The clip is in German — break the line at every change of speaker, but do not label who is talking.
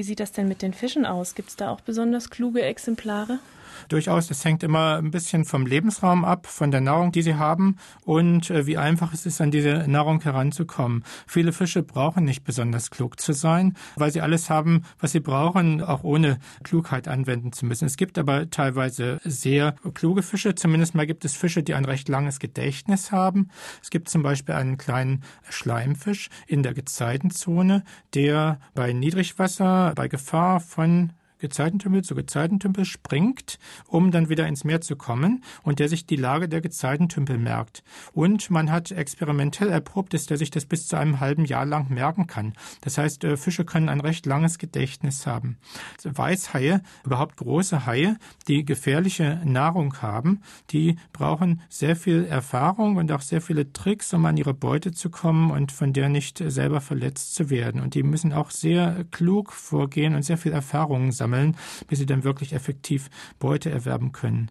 Wie sieht das denn mit den Fischen aus? Gibt es da auch besonders kluge Exemplare?
Durchaus, das hängt immer ein bisschen vom Lebensraum ab, von der Nahrung, die sie haben und äh, wie einfach es ist, an diese Nahrung heranzukommen. Viele Fische brauchen nicht besonders klug zu sein, weil sie alles haben, was sie brauchen, auch ohne Klugheit anwenden zu müssen. Es gibt aber teilweise sehr kluge Fische. Zumindest mal gibt es Fische, die ein recht langes Gedächtnis haben. Es gibt zum Beispiel einen kleinen Schleimfisch in der Gezeitenzone, der bei Niedrigwasser, bei Gefahr von Gezeitentümpel zu Gezeitentümpel springt, um dann wieder ins Meer zu kommen und der sich die Lage der Gezeitentümpel merkt. Und man hat experimentell erprobt, dass der sich das bis zu einem halben Jahr lang merken kann. Das heißt, äh, Fische können ein recht langes Gedächtnis haben. Weißhaie, überhaupt große Haie, die gefährliche Nahrung haben, die brauchen sehr viel Erfahrung und auch sehr viele Tricks, um an ihre Beute zu kommen und von der nicht selber verletzt zu werden. Und die müssen auch sehr klug vorgehen und sehr viel Erfahrung sammeln sammeln, bis sie dann wirklich effektiv Beute erwerben können.